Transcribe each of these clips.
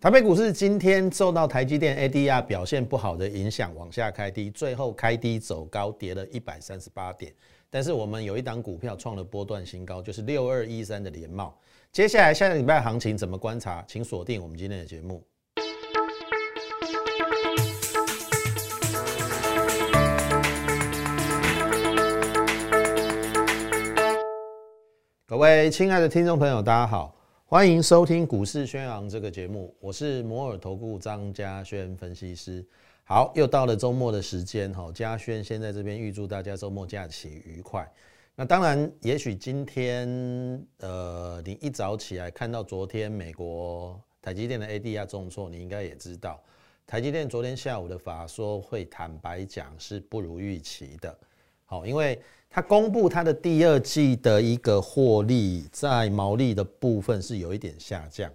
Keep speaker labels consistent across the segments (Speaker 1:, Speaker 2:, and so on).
Speaker 1: 台北股市今天受到台积电 ADR 表现不好的影响，往下开低，最后开低走高，跌了一百三十八点。但是我们有一档股票创了波段新高，就是六二一三的联茂。接下来下个礼拜行情怎么观察？请锁定我们今天的节目。各位亲爱的听众朋友，大家好。欢迎收听股市宣扬这个节目，我是摩尔投顾张嘉轩分析师。好，又到了周末的时间哈，嘉轩先在这边预祝大家周末假期愉快。那当然，也许今天呃，你一早起来看到昨天美国台积电的 ADR 重挫，你应该也知道，台积电昨天下午的法说会，坦白讲是不如预期的。好，因为它公布它的第二季的一个获利，在毛利的部分是有一点下降，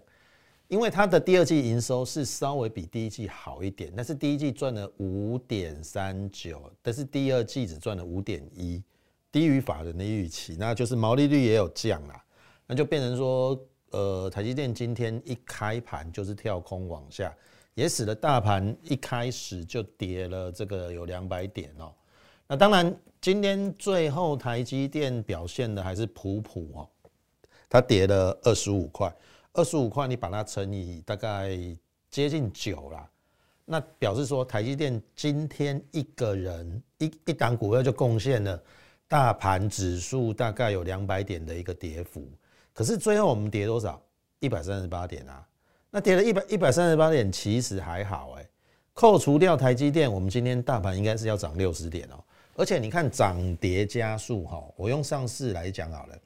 Speaker 1: 因为它的第二季营收是稍微比第一季好一点，但是第一季赚了五点三九，但是第二季只赚了五点一，低于法人的预期，那就是毛利率也有降啦，那就变成说，呃，台积电今天一开盘就是跳空往下，也使得大盘一开始就跌了这个有两百点哦。那当然，今天最后台积电表现的还是普普哦，它跌了二十五块，二十五块你把它乘以大概接近九啦，那表示说台积电今天一个人一一档股票就贡献了大盘指数大概有两百点的一个跌幅，可是最后我们跌多少？一百三十八点啊，那跌了一百一百三十八点其实还好哎，扣除掉台积电，我们今天大盘应该是要涨六十点哦。而且你看涨跌加速哈，我用上市来讲好了，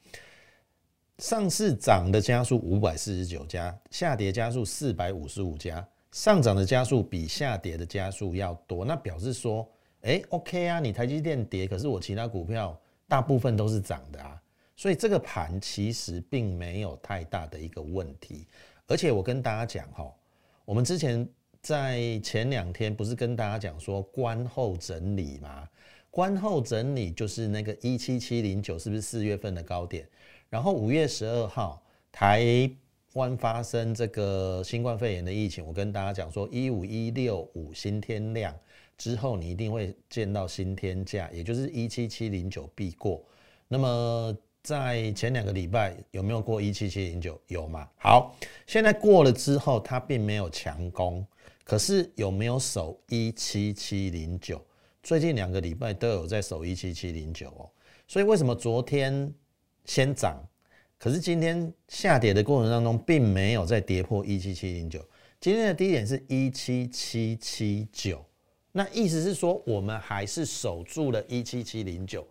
Speaker 1: 上市涨的加速五百四十九家，下跌加速四百五十五家，上涨的加速比下跌的加速要多，那表示说，哎，OK 啊，你台积电跌，可是我其他股票大部分都是涨的啊，所以这个盘其实并没有太大的一个问题。而且我跟大家讲哈，我们之前在前两天不是跟大家讲说观后整理吗？观后整理就是那个一七七零九，是不是四月份的高点？然后五月十二号台湾发生这个新冠肺炎的疫情，我跟大家讲说一五一六五新天量之后，你一定会见到新天价，也就是一七七零九必过。那么在前两个礼拜有没有过一七七零九？有吗？好，现在过了之后，它并没有强攻，可是有没有守一七七零九？最近两个礼拜都有在守一七七零九哦，所以为什么昨天先涨，可是今天下跌的过程当中并没有再跌破一七七零九？今天的低点是一七七七九，那意思是说我们还是守住了一七七零九，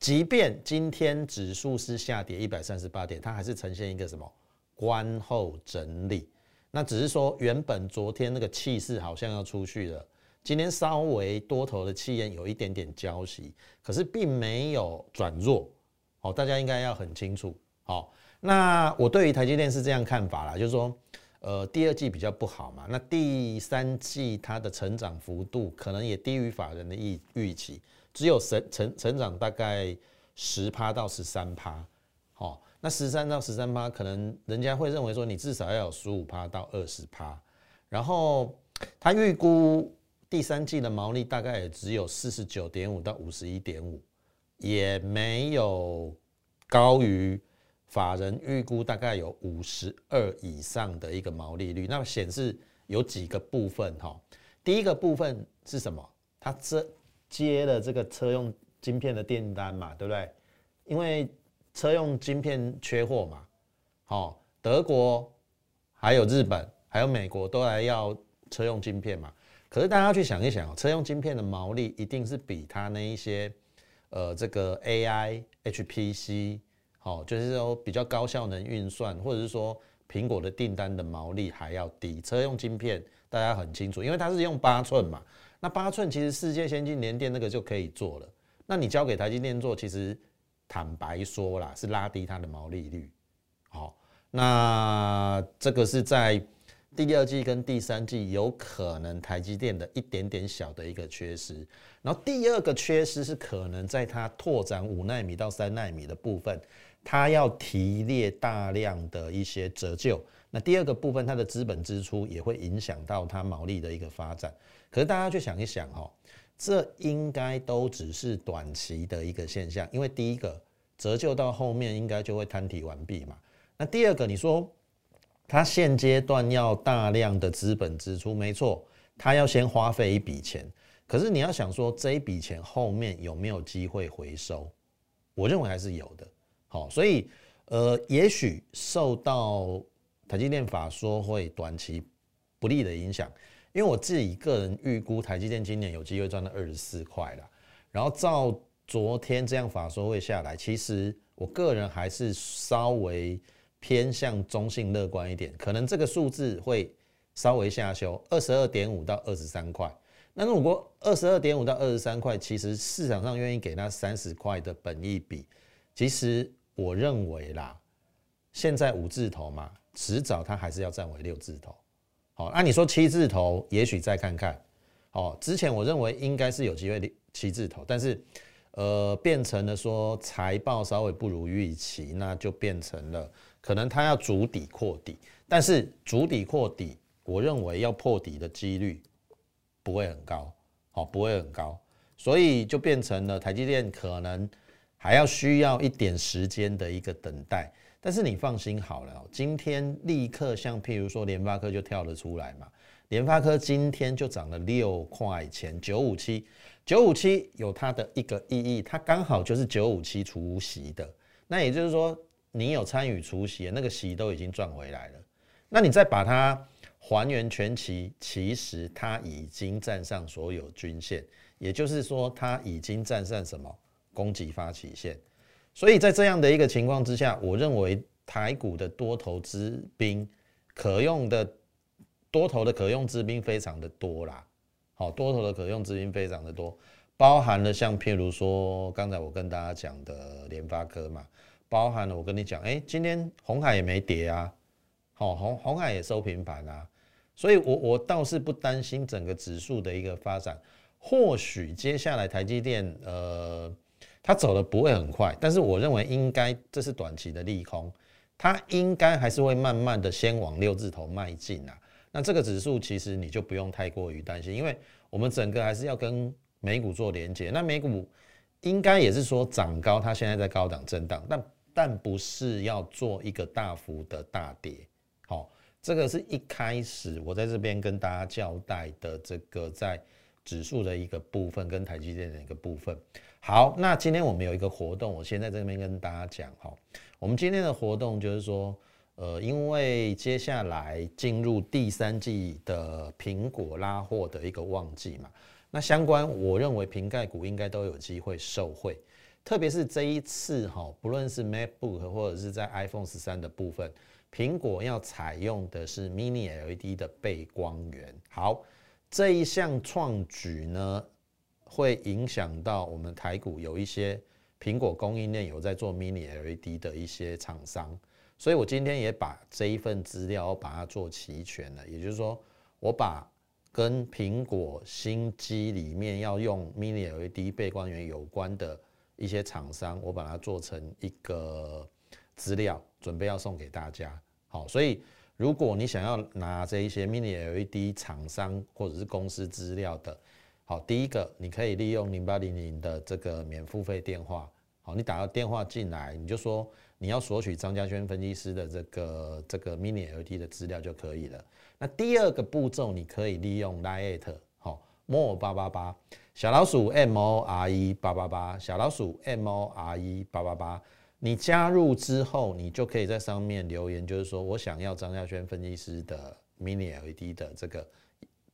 Speaker 1: 即便今天指数是下跌一百三十八点，它还是呈现一个什么观后整理？那只是说原本昨天那个气势好像要出去了。今天稍微多头的气焰有一点点交息，可是并没有转弱，好，大家应该要很清楚。好，那我对于台积电是这样看法啦，就是说，呃，第二季比较不好嘛，那第三季它的成长幅度可能也低于法人的预预期，只有成成成长大概十趴到十三趴，好，那十三到十三趴，可能人家会认为说你至少要有十五趴到二十趴，然后他预估。第三季的毛利大概也只有四十九点五到五十一点五，也没有高于法人预估大概有五十二以上的一个毛利率。那么显示有几个部分哈，第一个部分是什么？他这接了这个车用晶片的订单嘛，对不对？因为车用晶片缺货嘛，好，德国还有日本还有美国都来要车用晶片嘛。可是大家去想一想车用晶片的毛利一定是比它那一些，呃，这个 AI、HPC，好，就是说比较高效能运算，或者是说苹果的订单的毛利还要低。车用晶片大家很清楚，因为它是用八寸嘛，那八寸其实世界先进联电那个就可以做了。那你交给台积电做，其实坦白说啦，是拉低它的毛利率。好，那这个是在。第二季跟第三季有可能台积电的一点点小的一个缺失，然后第二个缺失是可能在它拓展五纳米到三纳米的部分，它要提列大量的一些折旧，那第二个部分，它的资本支出也会影响到它毛利的一个发展。可是大家去想一想哈，这应该都只是短期的一个现象，因为第一个折旧到后面应该就会摊提完毕嘛。那第二个，你说它现阶段要大量的资本支出，没错，它要先花费一笔钱。可是你要想说这一笔钱后面有没有机会回收？我认为还是有的。好，所以呃，也许受到台积电法说会短期不利的影响，因为我自己个人预估台积电今年有机会赚到二十四块了。然后照昨天这样法说会下来，其实我个人还是稍微偏向中性乐观一点，可能这个数字会稍微下修，二十二点五到二十三块。那如果二十二点五到二十三块，其实市场上愿意给那三十块的本益比，其实我认为啦，现在五字头嘛。迟早它还是要站为六字头，好，那你说七字头，也许再看看，哦，之前我认为应该是有机会七字头，但是，呃，变成了说财报稍微不如预期，那就变成了可能它要逐底扩底，但是逐底扩底，我认为要破底的几率不会很高，好，不会很高，所以就变成了台积电可能还要需要一点时间的一个等待。但是你放心好了，今天立刻像譬如说联发科就跳了出来嘛，联发科今天就涨了六块钱，九五七，九五七有它的一个意义，它刚好就是九五七除息的，那也就是说你有参与除息，那个息都已经赚回来了，那你再把它还原全期，其实它已经站上所有均线，也就是说它已经站上什么供给发起线。所以在这样的一个情况之下，我认为台股的多头之兵可用的多头的可用之兵非常的多啦。好，多头的可用之兵非常的多，包含了像譬如说刚才我跟大家讲的联发科嘛，包含了我跟你讲，哎，今天红海也没跌啊，好，红红海也收平盘啊，所以我我倒是不担心整个指数的一个发展，或许接下来台积电呃。它走的不会很快，但是我认为应该这是短期的利空，它应该还是会慢慢的先往六字头迈进啊。那这个指数其实你就不用太过于担心，因为我们整个还是要跟美股做连接。那美股应该也是说涨高，它现在在高档震荡，但但不是要做一个大幅的大跌。好，这个是一开始我在这边跟大家交代的这个在指数的一个部分跟台积电的一个部分。好，那今天我们有一个活动，我先在这边跟大家讲哈。我们今天的活动就是说，呃，因为接下来进入第三季的苹果拉货的一个旺季嘛，那相关我认为瓶盖股应该都有机会受惠，特别是这一次哈，不论是 MacBook 或者是在 iPhone 十三的部分，苹果要采用的是 Mini LED 的背光源。好，这一项创举呢。会影响到我们台股有一些苹果供应链有在做 Mini LED 的一些厂商，所以我今天也把这一份资料把它做齐全了。也就是说，我把跟苹果新机里面要用 Mini LED 背光源有关的一些厂商，我把它做成一个资料，准备要送给大家。好，所以如果你想要拿这一些 Mini LED 厂商或者是公司资料的，好，第一个你可以利用零八零零的这个免付费电话，好，你打个电话进来，你就说你要索取张家轩分析师的这个这个 mini LED 的资料就可以了。那第二个步骤，你可以利用 Line，好，more 八八八小老鼠 M O R E 八八八小老鼠 M O R E 八八八，你加入之后，你就可以在上面留言，就是说我想要张家轩分析师的 mini LED 的这个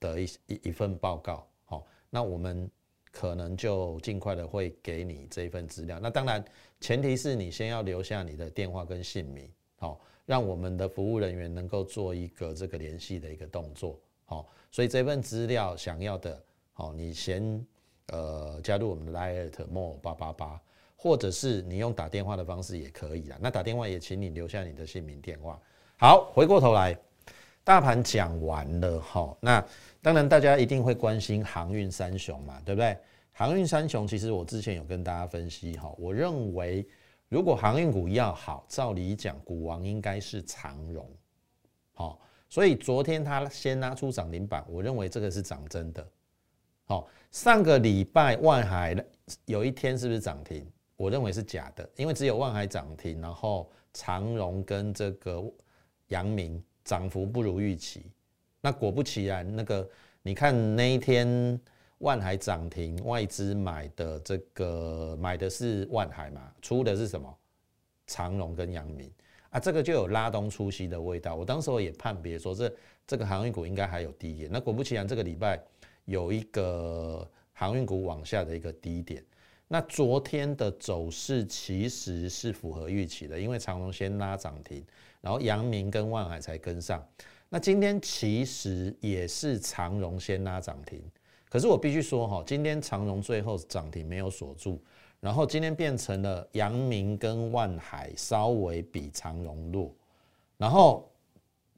Speaker 1: 的一一一份报告。好那我们可能就尽快的会给你这一份资料。那当然，前提是你先要留下你的电话跟姓名，好，让我们的服务人员能够做一个这个联系的一个动作，好。所以这份资料想要的，好，你先呃加入我们的 Light More 八八八，或者是你用打电话的方式也可以啊。那打电话也请你留下你的姓名电话。好，回过头来，大盘讲完了，哈，那。当然，大家一定会关心航运三雄嘛，对不对？航运三雄其实我之前有跟大家分析哈，我认为如果航运股要好，照理讲，股王应该是长荣，好，所以昨天它先拉出涨停板，我认为这个是涨真的。好，上个礼拜万海有一天是不是涨停？我认为是假的，因为只有万海涨停，然后长荣跟这个阳明涨幅不如预期。那果不其然，那个你看那一天万海涨停，外资买的这个买的是万海嘛，出的是什么？长荣跟阳明啊，这个就有拉东出西的味道。我当时候也判别说，这这个航运股应该还有低点。那果不其然，这个礼拜。有一个航运股往下的一个低点，那昨天的走势其实是符合预期的，因为长隆先拉涨停，然后阳明跟万海才跟上。那今天其实也是长荣先拉涨停，可是我必须说哈，今天长荣最后涨停没有锁住，然后今天变成了阳明跟万海稍微比长荣弱，然后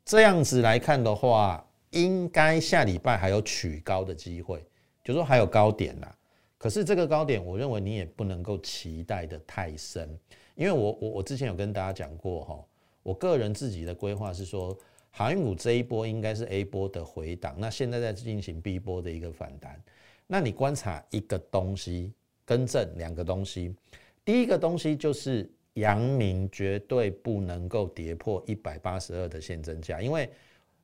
Speaker 1: 这样子来看的话。应该下礼拜还有取高的机会，就说还有高点啦。可是这个高点，我认为你也不能够期待的太深，因为我我我之前有跟大家讲过哈，我个人自己的规划是说，航运股这一波应该是 A 波的回档，那现在在进行 B 波的一个反弹。那你观察一个东西，更正两个东西，第一个东西就是阳明绝对不能够跌破一百八十二的现增价，因为。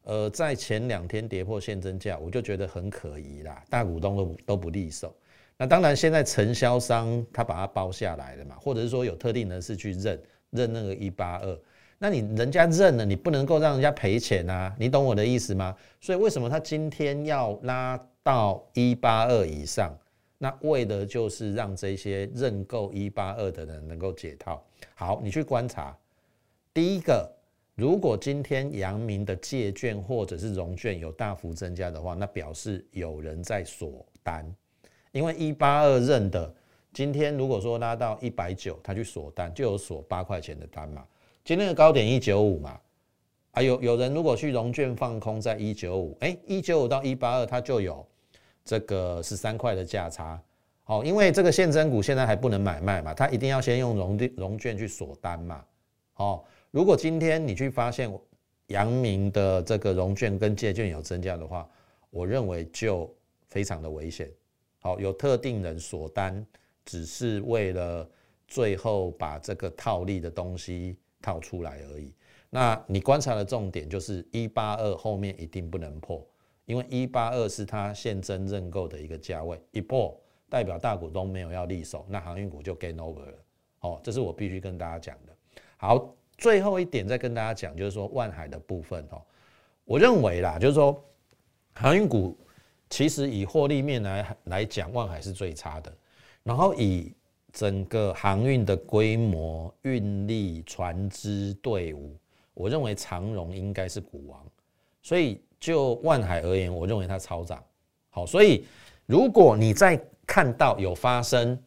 Speaker 1: 呃，在前两天跌破现增价，我就觉得很可疑啦，大股东都都不利手。那当然，现在承销商他把它包下来了嘛，或者是说有特定人士去认认那个一八二，那你人家认了，你不能够让人家赔钱啊，你懂我的意思吗？所以为什么他今天要拉到一八二以上？那为的就是让这些认购一八二的人能够解套。好，你去观察，第一个。如果今天阳明的借券或者是融券有大幅增加的话，那表示有人在锁单，因为一八二认的，今天如果说拉到一百九，他去锁单就有锁八块钱的单嘛。今天的高点一九五嘛，啊有有人如果去融券放空在一九五，哎一九五到一八二，它就有这个十三块的价差。好，因为这个现增股现在还不能买卖嘛，它一定要先用融融券去锁单嘛。哦。如果今天你去发现阳明的这个融券跟借券有增加的话，我认为就非常的危险。好，有特定人锁单，只是为了最后把这个套利的东西套出来而已。那你观察的重点就是一八二后面一定不能破，因为一八二是它现增认购的一个价位，一破代表大股东没有要利手，那航运股就 gain over 了。哦，这是我必须跟大家讲的。好。最后一点再跟大家讲，就是说万海的部分哦，我认为啦，就是说航运股其实以获利面来来讲，万海是最差的。然后以整个航运的规模、运力、船只队伍，我认为长荣应该是股王。所以就万海而言，我认为它超涨。好，所以如果你在看到有发生。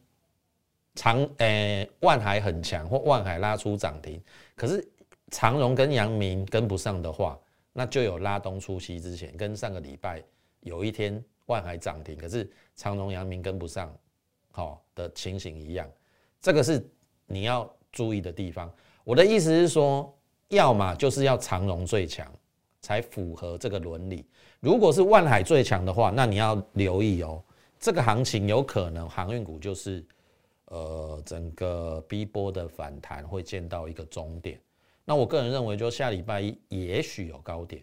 Speaker 1: 长诶，万海很强，或万海拉出涨停，可是长荣跟阳明跟不上的话，那就有拉东出西之前，跟上个礼拜有一天万海涨停，可是长荣、阳明跟不上，好的情形一样，这个是你要注意的地方。我的意思是说，要么就是要长荣最强，才符合这个伦理。如果是万海最强的话，那你要留意哦，这个行情有可能航运股就是。呃，整个 B 波的反弹会见到一个终点。那我个人认为，就下礼拜一也许有高点，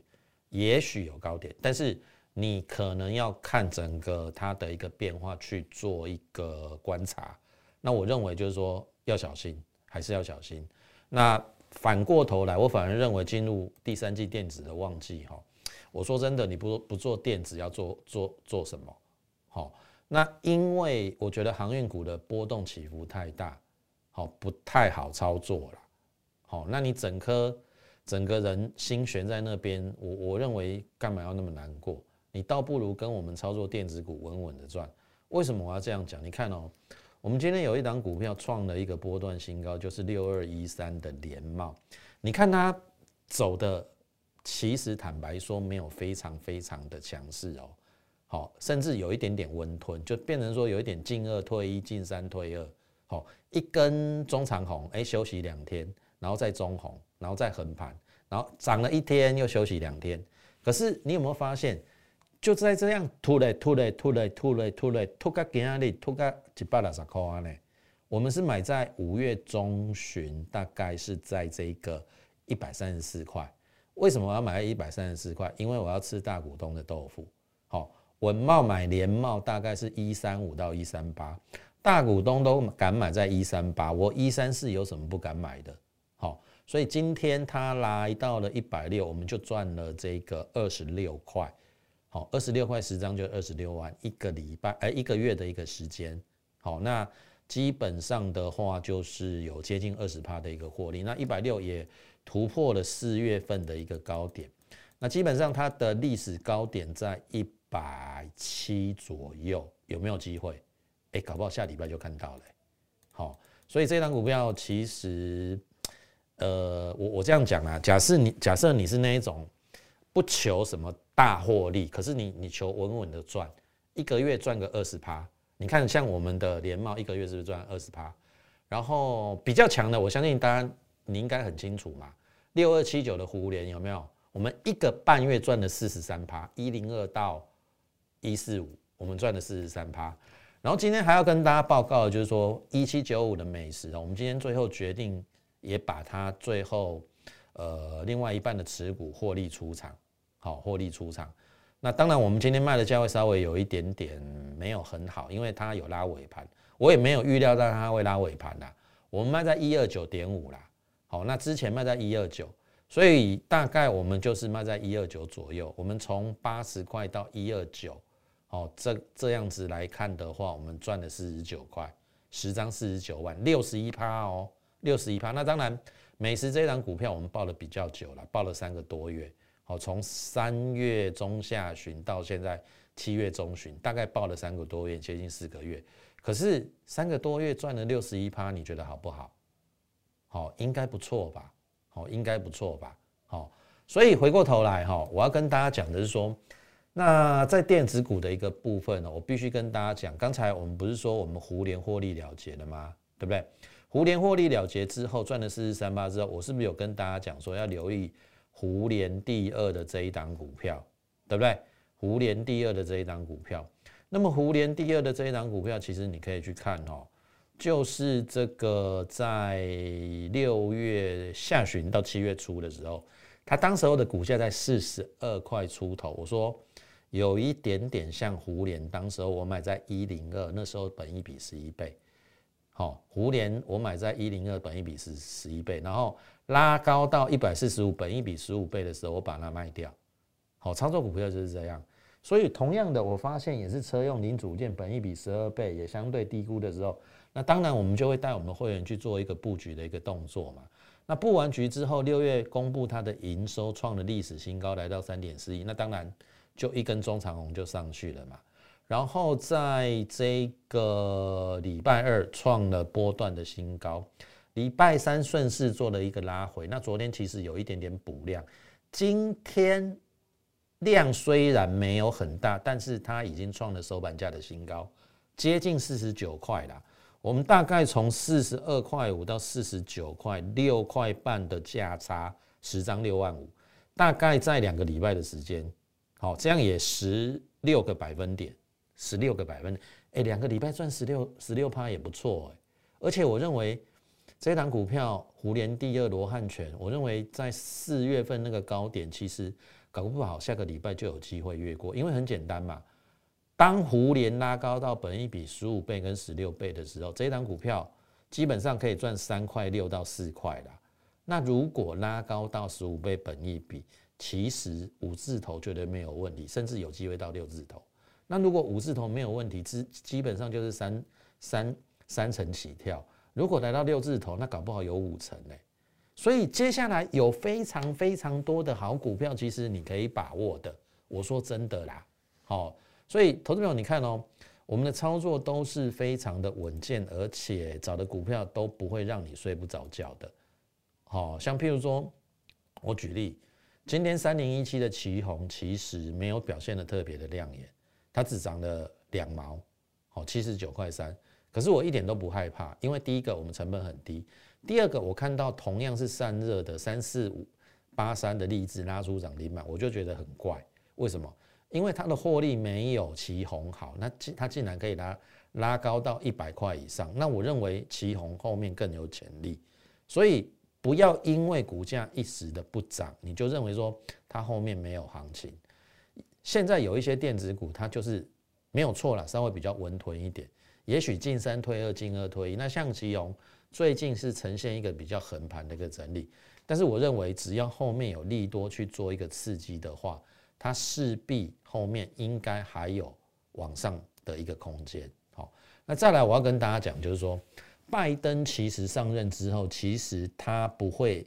Speaker 1: 也许有高点，但是你可能要看整个它的一个变化去做一个观察。那我认为就是说要小心，还是要小心。那反过头来，我反而认为进入第三季电子的旺季哈。我说真的，你不不做电子，要做做做什么？好。那因为我觉得航运股的波动起伏太大，好不太好操作了。好，那你整颗整个人心悬在那边，我我认为干嘛要那么难过？你倒不如跟我们操作电子股稳稳的赚。为什么我要这样讲？你看哦，我们今天有一档股票创了一个波段新高，就是六二一三的联茂。你看它走的，其实坦白说没有非常非常的强势哦。好，甚至有一点点温吞，就变成说有一点进二退一，进三退二。好，一根中长红，哎，休息两天，然后再中红，然后再横盘，然然后涨了一天又休息两天。可是你有没有发现，就在这样突嘞突嘞突嘞突嘞突嘞突个今日突个一百六十块呢？我们是买在五月中旬，大概是在这个一百三十四块。为什么我要买一百三十四块？因为我要吃大股东的豆腐。好，文茂买联茂大概是一三五到一三八，大股东都敢买在一三八，我一三四有什么不敢买的？好，所以今天它来到了一百六，我们就赚了这个二十六块。好，二十六块十张就二十六万，一个礼拜哎一个月的一个时间。好，那基本上的话就是有接近二十趴的一个获利。那一百六也。突破了四月份的一个高点，那基本上它的历史高点在一百七左右，有没有机会？哎，搞不好下礼拜就看到了。好，所以这张股票其实，呃，我我这样讲啊，假设你假设你是那一种不求什么大获利，可是你你求稳稳的赚，一个月赚个二十趴，你看像我们的联茂一个月是不是赚二十趴？然后比较强的，我相信大家。你应该很清楚嘛，六二七九的湖联有没有？我们一个半月赚了四十三趴，一零二到一四五，我们赚了四十三趴。然后今天还要跟大家报告就是说，一七九五的美食啊，我们今天最后决定也把它最后呃另外一半的持股获利出场，好获利出场。那当然我们今天卖的价位稍微有一点点没有很好，因为它有拉尾盘，我也没有预料到它会拉尾盘啦。我们卖在一二九点五啦。好，那之前卖在一二九，所以大概我们就是卖在一二九左右。我们从八十块到一二九，好，这这样子来看的话，我们赚了四十九块，十张四十九万，六十一趴哦，六十一趴。那当然，美食这档股票我们报的比较久了，报了三个多月。好，从三月中下旬到现在七月中旬，大概报了三个多月，接近四个月。可是三个多月赚了六十一趴，你觉得好不好？好，应该不错吧？好，应该不错吧？好，所以回过头来哈，我要跟大家讲的是说，那在电子股的一个部分呢，我必须跟大家讲，刚才我们不是说我们胡联获利了结了吗？对不对？胡联获利了结之后赚了四十三八之后，我是不是有跟大家讲说要留意胡联第二的这一档股票，对不对？胡联第二的这一档股票，那么胡联第二的这一档股票，其实你可以去看哦。就是这个在六月下旬到七月初的时候，它当时候的股价在四十二块出头。我说有一点点像胡联，当时候我买在一零二，那时候本一比十一倍。好，胡联我买在一零二，本一比是十一倍，然后拉高到一百四十五，本一比十五倍的时候，我把它卖掉。好，操作股票就是这样。所以同样的，我发现也是车用零组件，本一比十二倍，也相对低估的时候。那当然，我们就会带我们会员去做一个布局的一个动作嘛。那布完局之后，六月公布它的营收创了历史新高，来到三点四亿。那当然就一根中长红就上去了嘛。然后在这个礼拜二创了波段的新高，礼拜三顺势做了一个拉回。那昨天其实有一点点补量，今天量虽然没有很大，但是它已经创了收盘价的新高，接近四十九块了。我们大概从四十二块五到四十九块六块半的价差，十张六万五，大概在两个礼拜的时间，好，这样也十六个百分点，十六个百分点，哎，两个礼拜赚十六十六趴也不错哎，而且我认为这档股票胡联第二罗汉拳，我认为在四月份那个高点，其实搞不好下个礼拜就有机会越过，因为很简单嘛。当胡联拉高到本一比十五倍跟十六倍的时候，这一档股票基本上可以赚三块六到四块啦。那如果拉高到十五倍本一比，其实五字头绝对没有问题，甚至有机会到六字头。那如果五字头没有问题，基基本上就是三三三成起跳。如果来到六字头，那搞不好有五成嘞。所以接下来有非常非常多的好股票，其实你可以把握的。我说真的啦，好。所以，投资朋友，你看哦，我们的操作都是非常的稳健，而且找的股票都不会让你睡不着觉的。好，像譬如说，我举例，今天三零一七的旗红其实没有表现的特别的亮眼，它只涨了两毛，好，七十九块三。可是我一点都不害怕，因为第一个我们成本很低，第二个我看到同样是散热的三四五八三的例子拉出涨停板，我就觉得很怪。为什么？因为它的获利没有旗红好，那它竟然可以拉拉高到一百块以上，那我认为旗红后面更有潜力。所以不要因为股价一时的不涨，你就认为说它后面没有行情。现在有一些电子股，它就是没有错了，稍微比较温吞一点。也许进三退二，进二退一。那像旗宏最近是呈现一个比较横盘的一个整理，但是我认为只要后面有利多去做一个刺激的话，它势必后面应该还有往上的一个空间。好，那再来我要跟大家讲，就是说拜登其实上任之后，其实他不会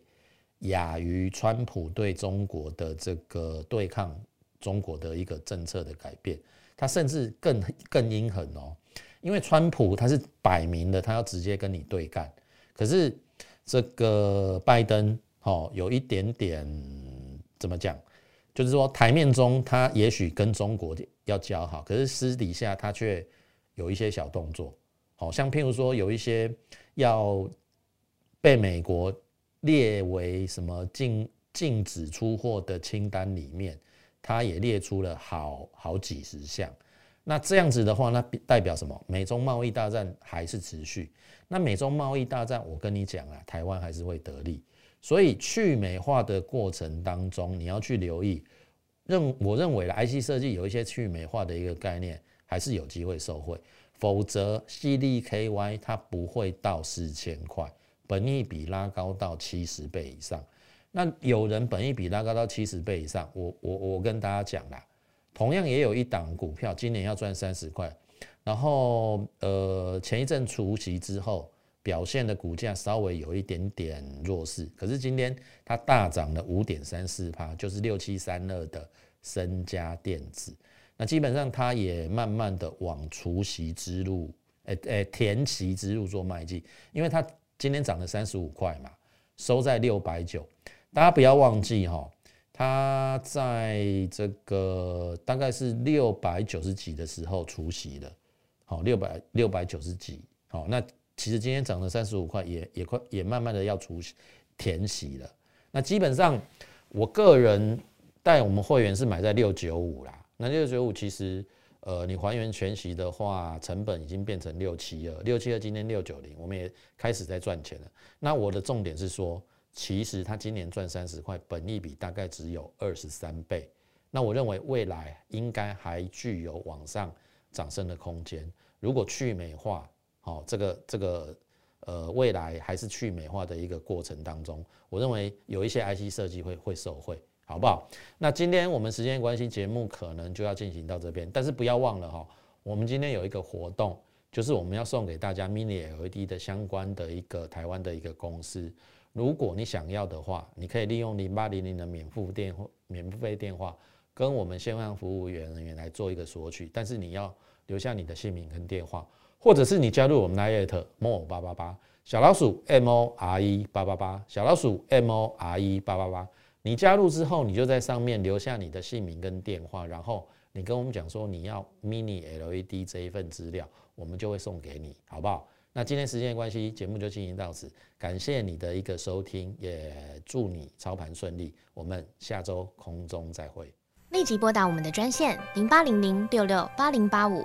Speaker 1: 亚于川普对中国的这个对抗中国的一个政策的改变，他甚至更更阴狠哦。因为川普他是摆明的，他要直接跟你对干，可是这个拜登哦，有一点点怎么讲，就是说台面中他也许跟中国要交好，可是私底下他却有一些小动作，好像譬如说有一些要被美国列为什么禁禁止出货的清单里面，他也列出了好好几十项。那这样子的话，那代表什么？美中贸易大战还是持续。那美中贸易大战，我跟你讲啊，台湾还是会得利。所以去美化的过程当中，你要去留意。认我认为的 IC 设计有一些去美化的一个概念，还是有机会受惠。否则，CDKY 它不会到四千块，本益比拉高到七十倍以上。那有人本益比拉高到七十倍以上，我我我跟大家讲啦。同样也有一档股票，今年要赚三十块，然后呃前一阵除息之后表现的股价稍微有一点点弱势，可是今天它大涨了五点三四趴，就是六七三二的身家电子，那基本上它也慢慢的往除息之路，诶诶填息之路做迈进，因为它今天涨了三十五块嘛，收在六百九，大家不要忘记哈。它在这个大概是六百九十几的时候除息了，好，六百六百九十几，好，那其实今天涨了三十五块，也也快也慢慢的要除填息了。那基本上我个人带我们会员是买在六九五啦，那六九五其实呃你还原全息的话，成本已经变成六七二，六七二今天六九零，我们也开始在赚钱了。那我的重点是说。其实它今年赚三十块，本利比大概只有二十三倍。那我认为未来应该还具有往上涨升的空间。如果去美化，好，这个这个呃，未来还是去美化的一个过程当中，我认为有一些 IC 设计会会受惠，好不好？那今天我们时间关系，节目可能就要进行到这边，但是不要忘了哈，我们今天有一个活动，就是我们要送给大家 Mini LED 的相关的一个台湾的一个公司。如果你想要的话，你可以利用零八零零的免付电话、免付费电话，跟我们线上服务员人员来做一个索取。但是你要留下你的姓名跟电话，或者是你加入我们 Lite More 八八八小老鼠 M O R E 八八八小老鼠 M O R E 八八八。你加入之后，你就在上面留下你的姓名跟电话，然后你跟我们讲说你要 Mini LED 这一份资料，我们就会送给你，好不好？那今天时间的关系，节目就进行到此。感谢你的一个收听，也祝你操盘顺利。我们下周空中再会。
Speaker 2: 立即拨打我们的专线零八零零六六八零八五